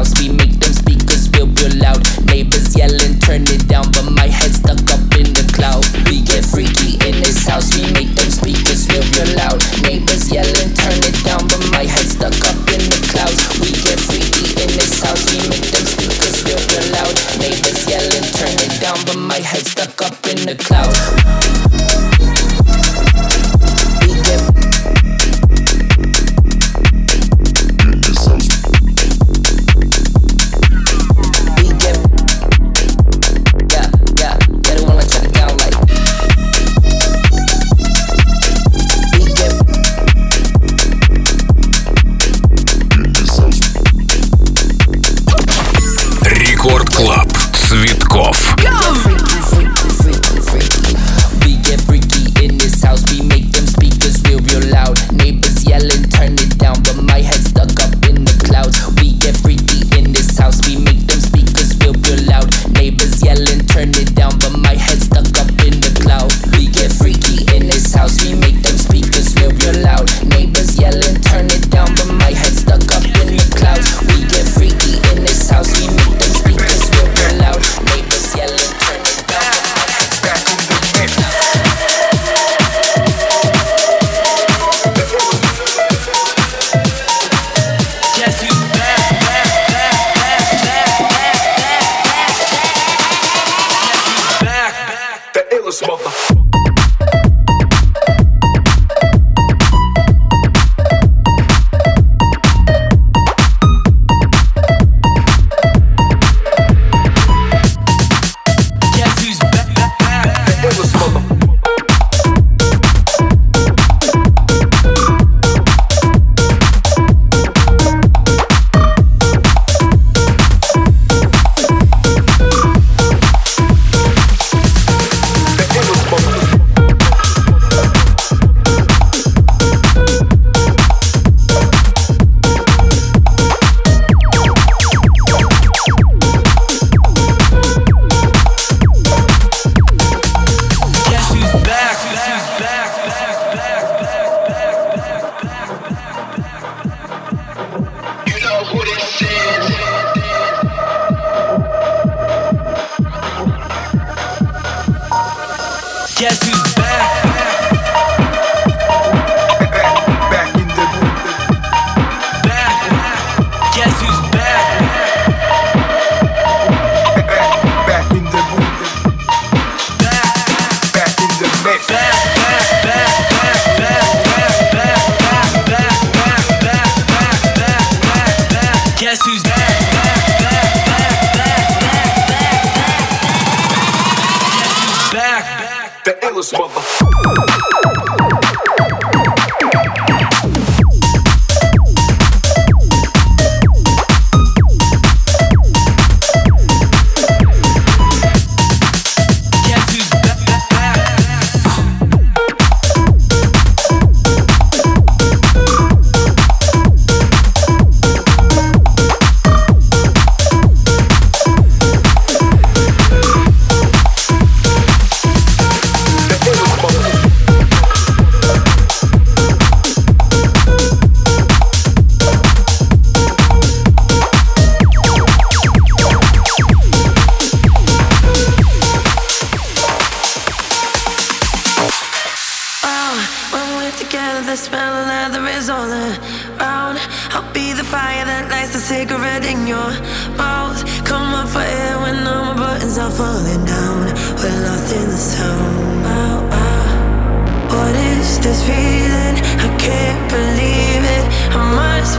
house, be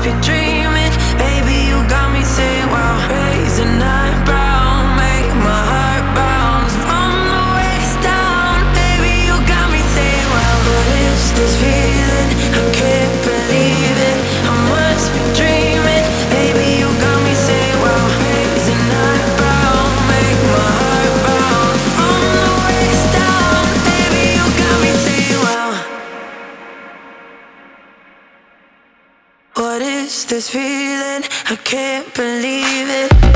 be true. this feeling, I can't believe it.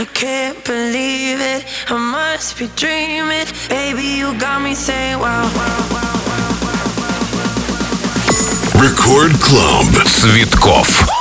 I can't believe it. I must be dreaming. Baby, you got me saying wow, wow, wow, wow, wow, wow. Record Club Tsvetkov.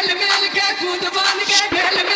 قلب الكك ودفن كك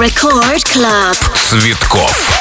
Record Club. Цветков.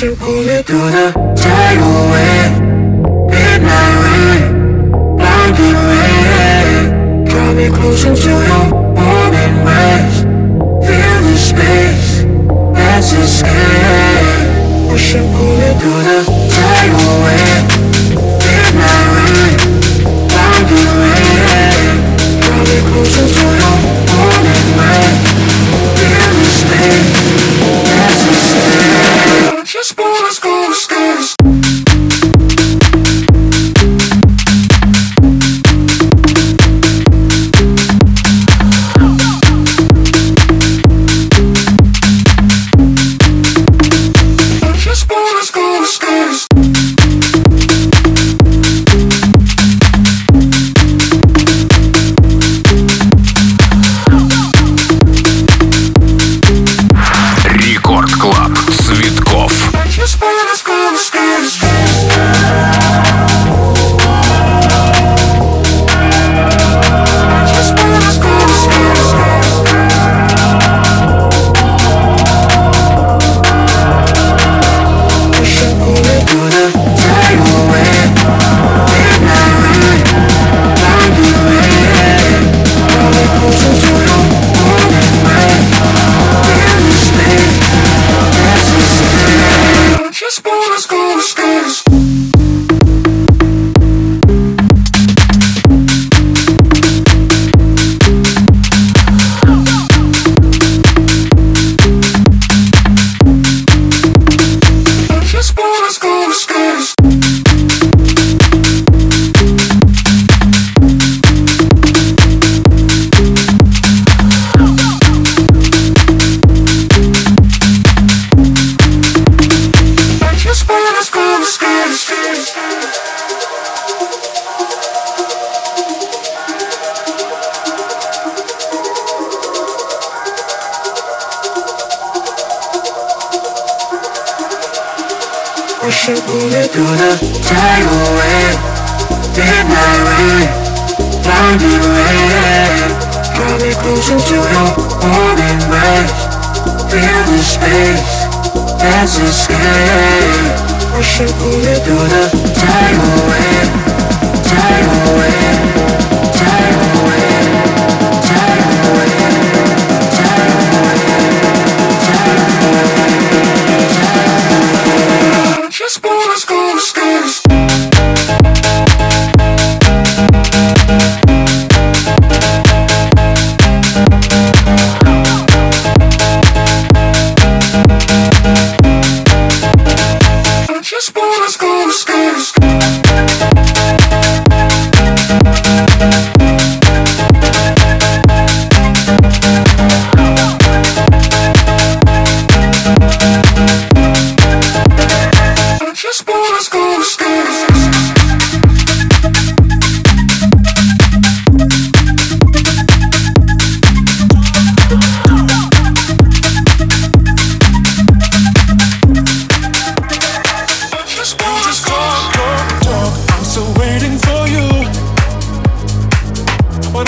Pull it through the tidal wave Midnight rain, blinding rain. Draw me close into your warm embrace Feel the space, let's escape Push and pull it through the tidal wave Midnight rain, blinding rain. Draw me close into your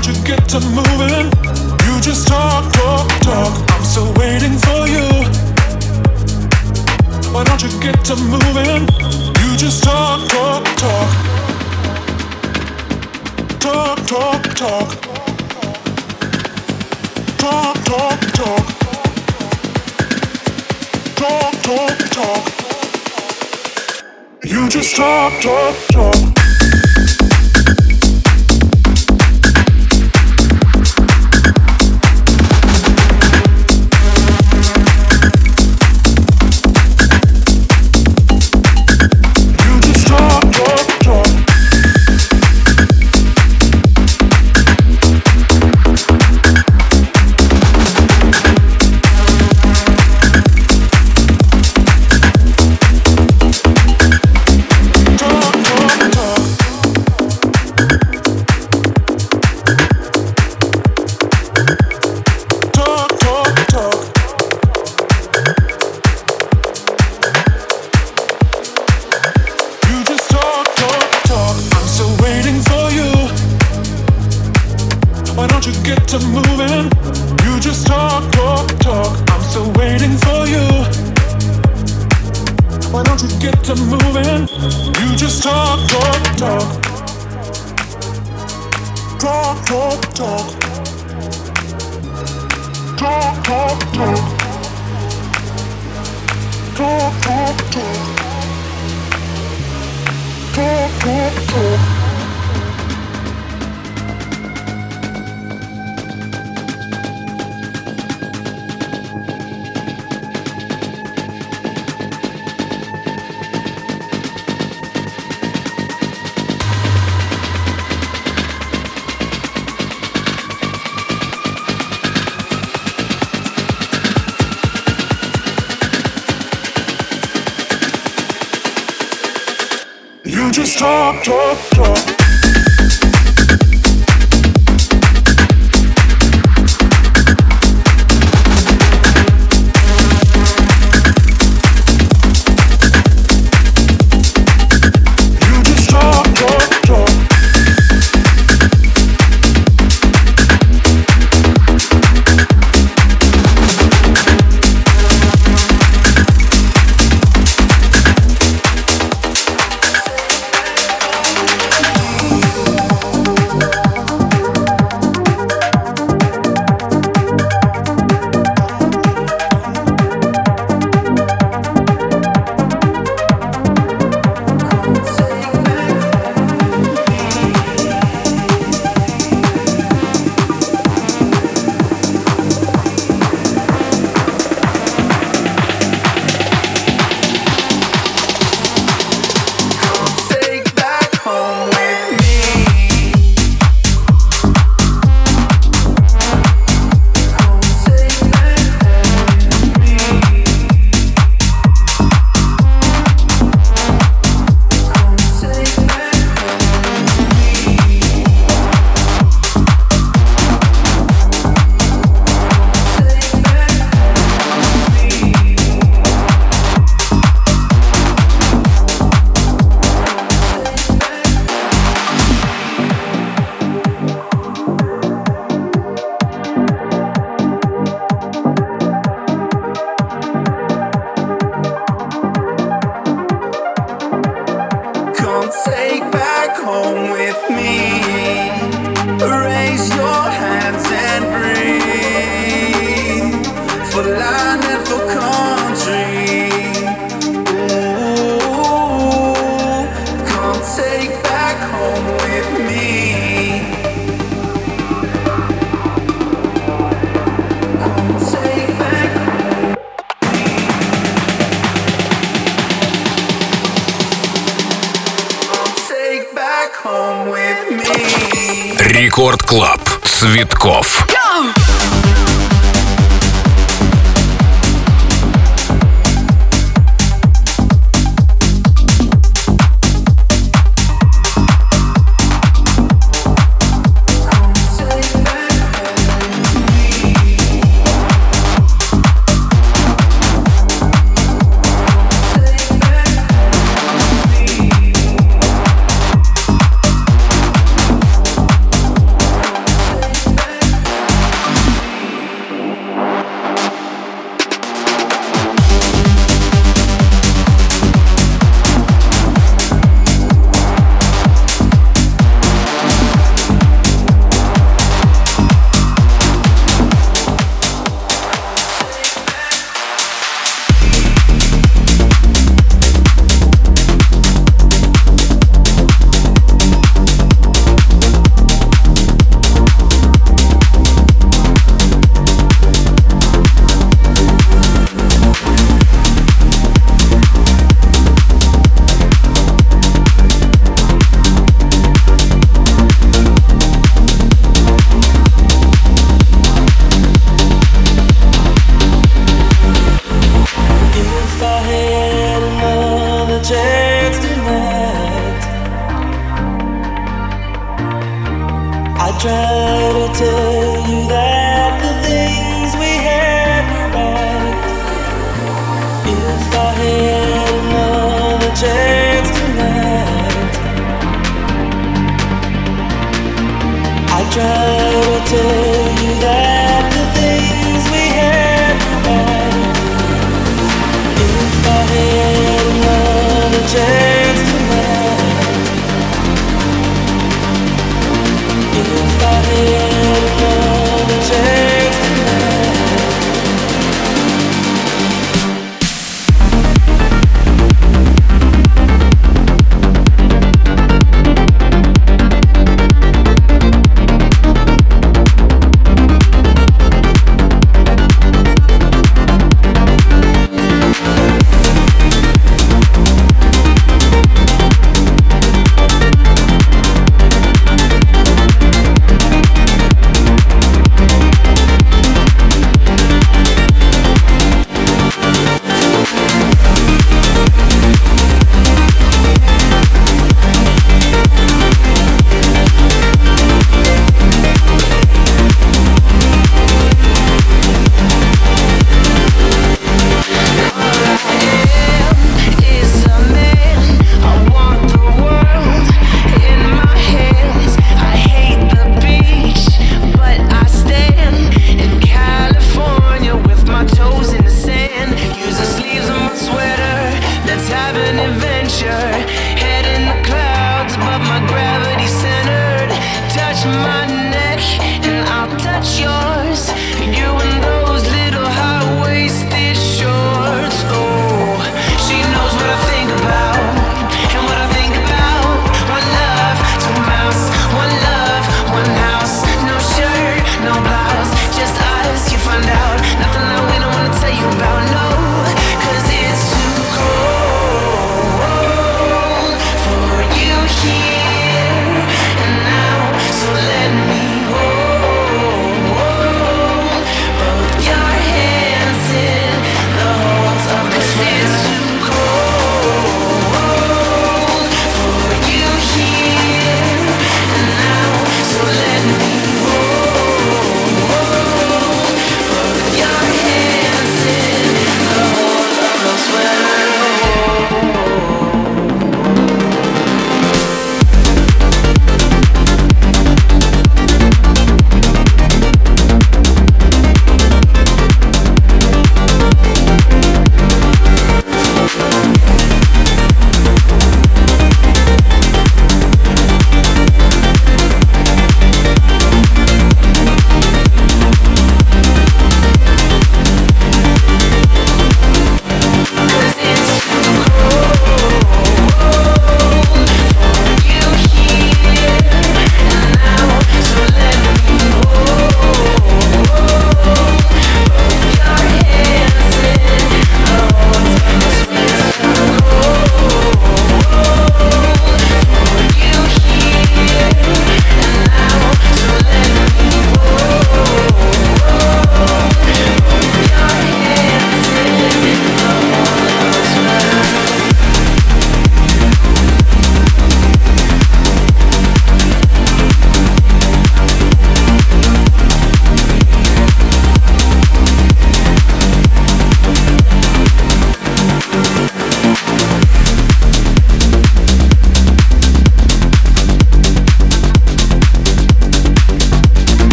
Don't you get to moving? You just talk, talk, talk. I'm still waiting for you. Why don't you get to moving? You just talk, talk, talk. Talk, talk, talk. Talk, talk, talk. Talk, talk, talk. You just talk, talk, talk. talk, talk, talk.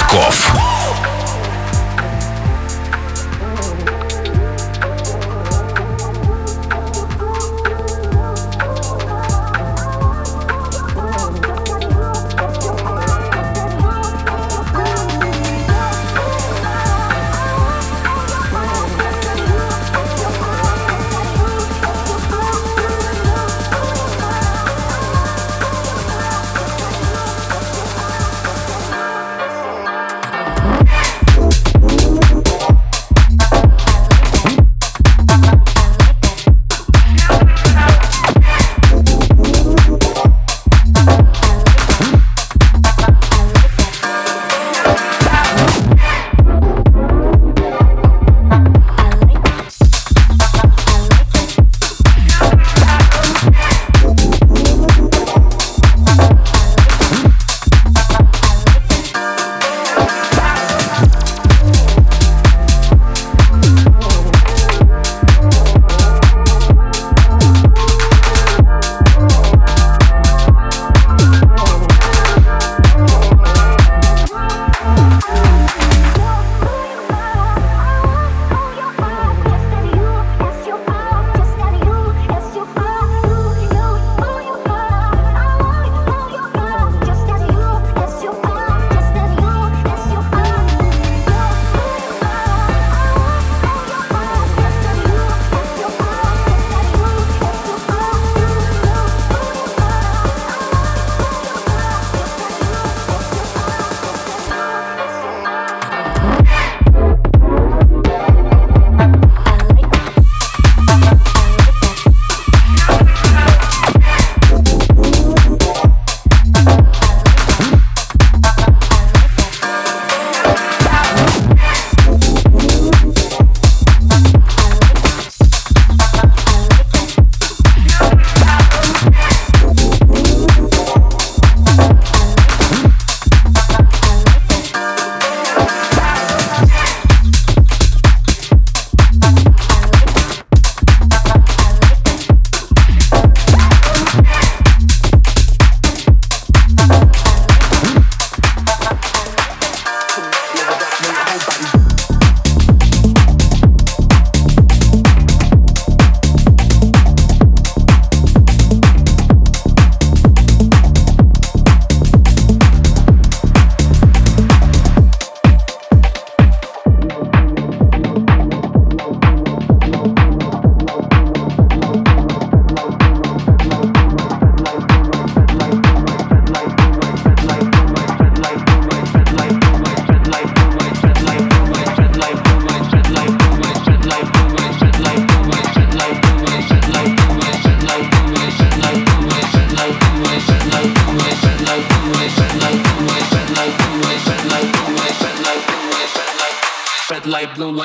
Гудков.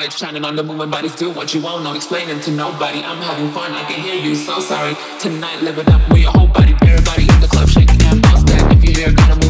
light shining on the moving bodies. Do what you want, no explaining to nobody. I'm having fun, I can hear you, so sorry. Tonight, live it up with your whole body. Everybody in the club, shaking and bounce that. If you hear, here, gotta move.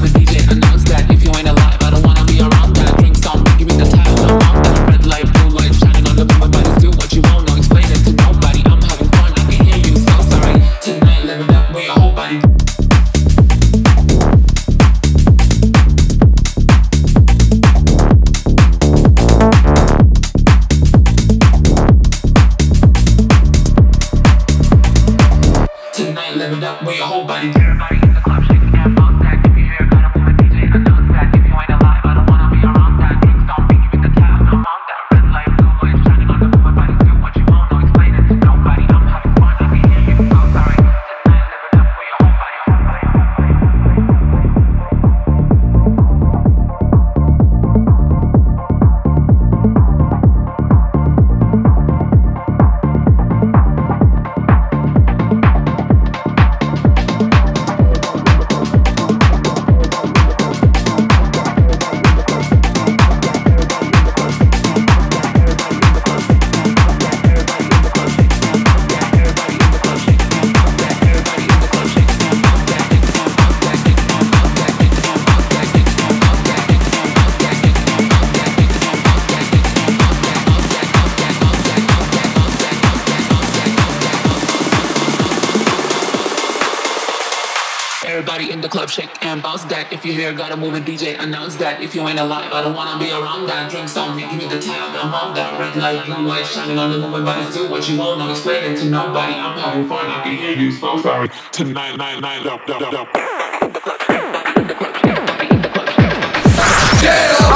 in the club, shake and bounce that. If you hear, gotta move a DJ, announce that. If you ain't alive, I don't wanna be around that. Drinks on me, give me the tab, I'm on that. Red light, blue light, shining on the moving bodies. Do what you want, no explaining to nobody. I'm having fun, I can hear you, so sorry. Tonight, night, night, up, up, up.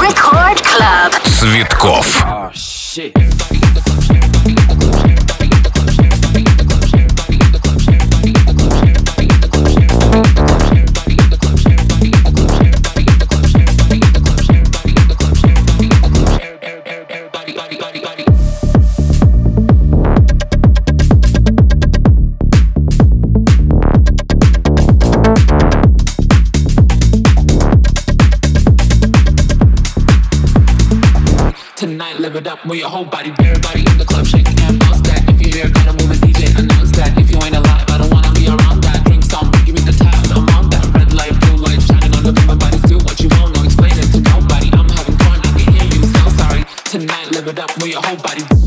Record Club. Цветков. Oh shit. It up, move your whole body, everybody in the club, shake and bounce that. If you hear, gotta move a DJ, announce that. If you ain't alive, I don't wanna be around that. Drinks on me, give me the tab, I'm on that. Red light, blue light, shining on the moving bodies. Do what you want, no explain it to nobody. I'm having fun, I can hear you, so sorry. Tonight, live it up, move your whole body.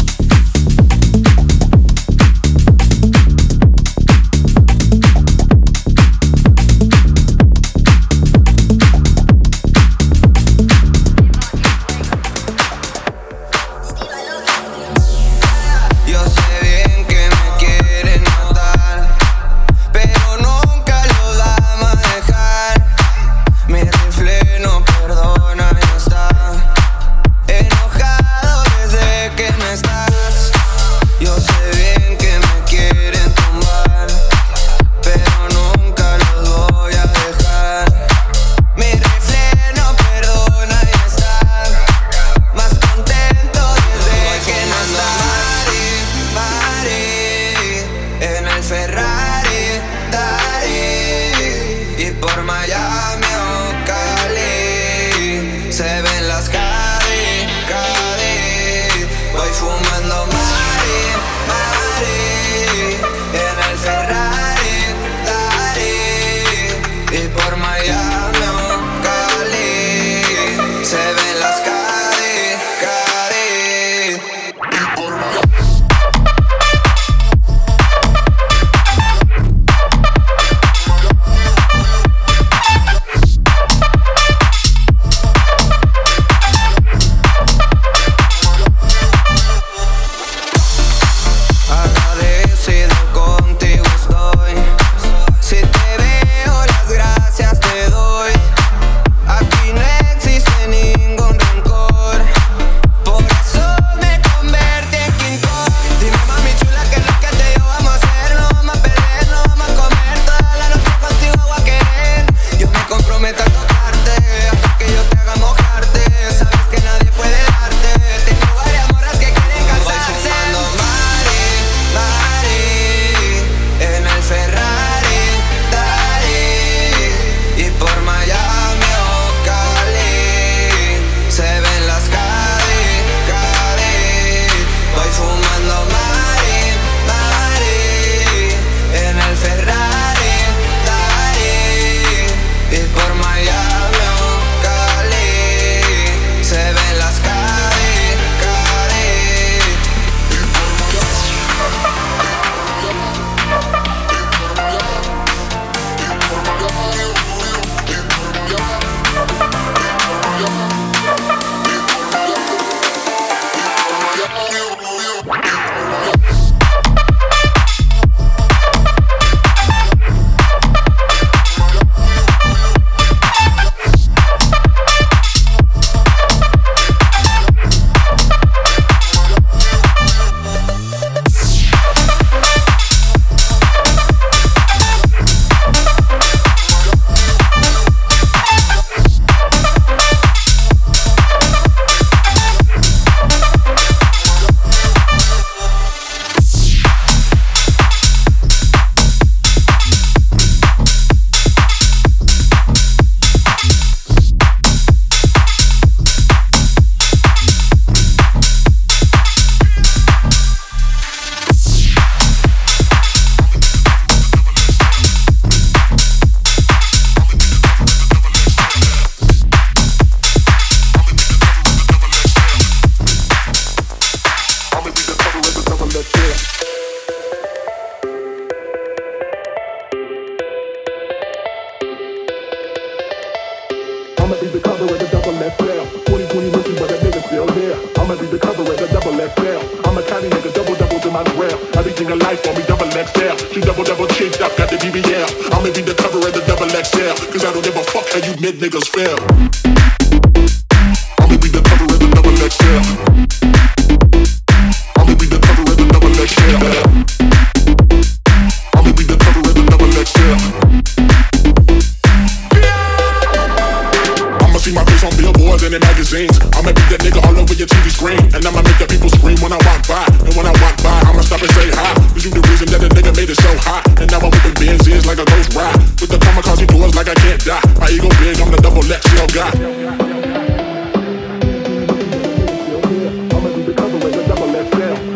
I make the people scream when I walk by. And when I walk by, I'ma stop and say hi. Cause you the reason that a nigga made it so hot. And now I'm whipping Benz is like a ghost ride. With the kamikaze doors like I can't die. My ego big, I'm the double XL guy.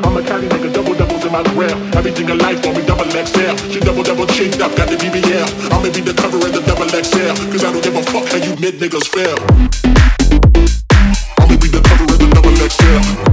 I'ma carry niggas double doubles in my grill. Everything in life gon' be double XL. She double double cheeked up, got the BBL. I'ma be the cover of the double XL. Cause I don't give a fuck how you mid niggas feel. I'ma be the cover of the double XL.